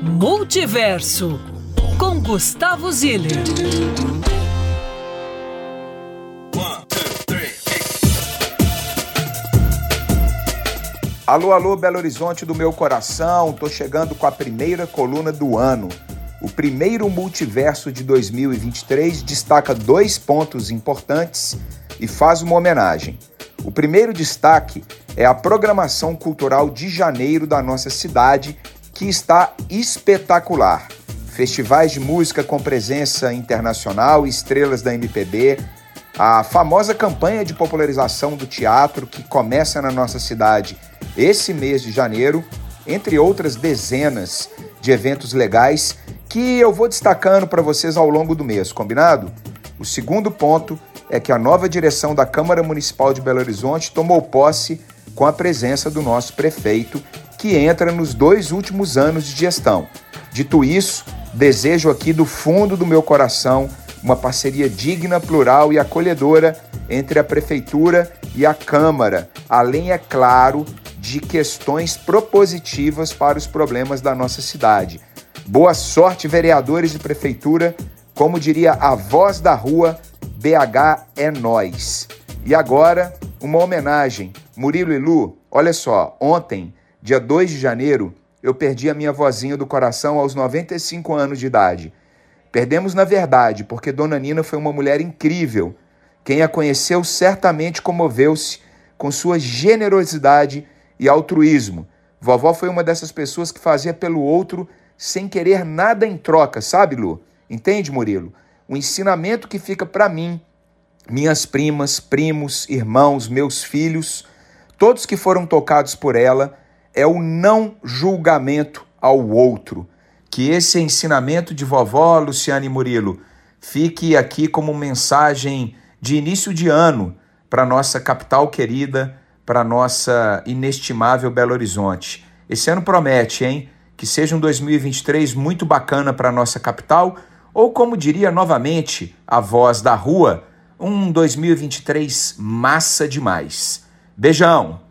Multiverso com Gustavo Ziller. Alô, alô, Belo Horizonte do meu coração. Tô chegando com a primeira coluna do ano. O primeiro multiverso de 2023 destaca dois pontos importantes e faz uma homenagem. O primeiro destaque é a programação cultural de janeiro da nossa cidade, que está espetacular. Festivais de música com presença internacional, estrelas da MPB, a famosa campanha de popularização do teatro que começa na nossa cidade esse mês de janeiro, entre outras dezenas de eventos legais que eu vou destacando para vocês ao longo do mês, combinado? O segundo ponto é que a nova direção da Câmara Municipal de Belo Horizonte tomou posse com a presença do nosso prefeito, que entra nos dois últimos anos de gestão. Dito isso, desejo aqui do fundo do meu coração uma parceria digna, plural e acolhedora entre a Prefeitura e a Câmara, além, é claro, de questões propositivas para os problemas da nossa cidade. Boa sorte, vereadores e prefeitura. Como diria a voz da rua, BH é nós. E agora, uma homenagem. Murilo e Lu, olha só, ontem, dia 2 de janeiro, eu perdi a minha vozinha do coração aos 95 anos de idade. Perdemos na verdade, porque Dona Nina foi uma mulher incrível. Quem a conheceu certamente comoveu-se com sua generosidade e altruísmo. Vovó foi uma dessas pessoas que fazia pelo outro sem querer nada em troca, sabe, Lu? Entende, Murilo? O ensinamento que fica para mim, minhas primas, primos, irmãos, meus filhos, todos que foram tocados por ela, é o não julgamento ao outro. Que esse ensinamento de vovó Luciane Murilo fique aqui como mensagem de início de ano para nossa capital querida, para nossa inestimável Belo Horizonte. Esse ano promete, hein? Que seja um 2023 muito bacana para nossa capital, ou como diria novamente a voz da rua, um 2023 massa demais. Beijão!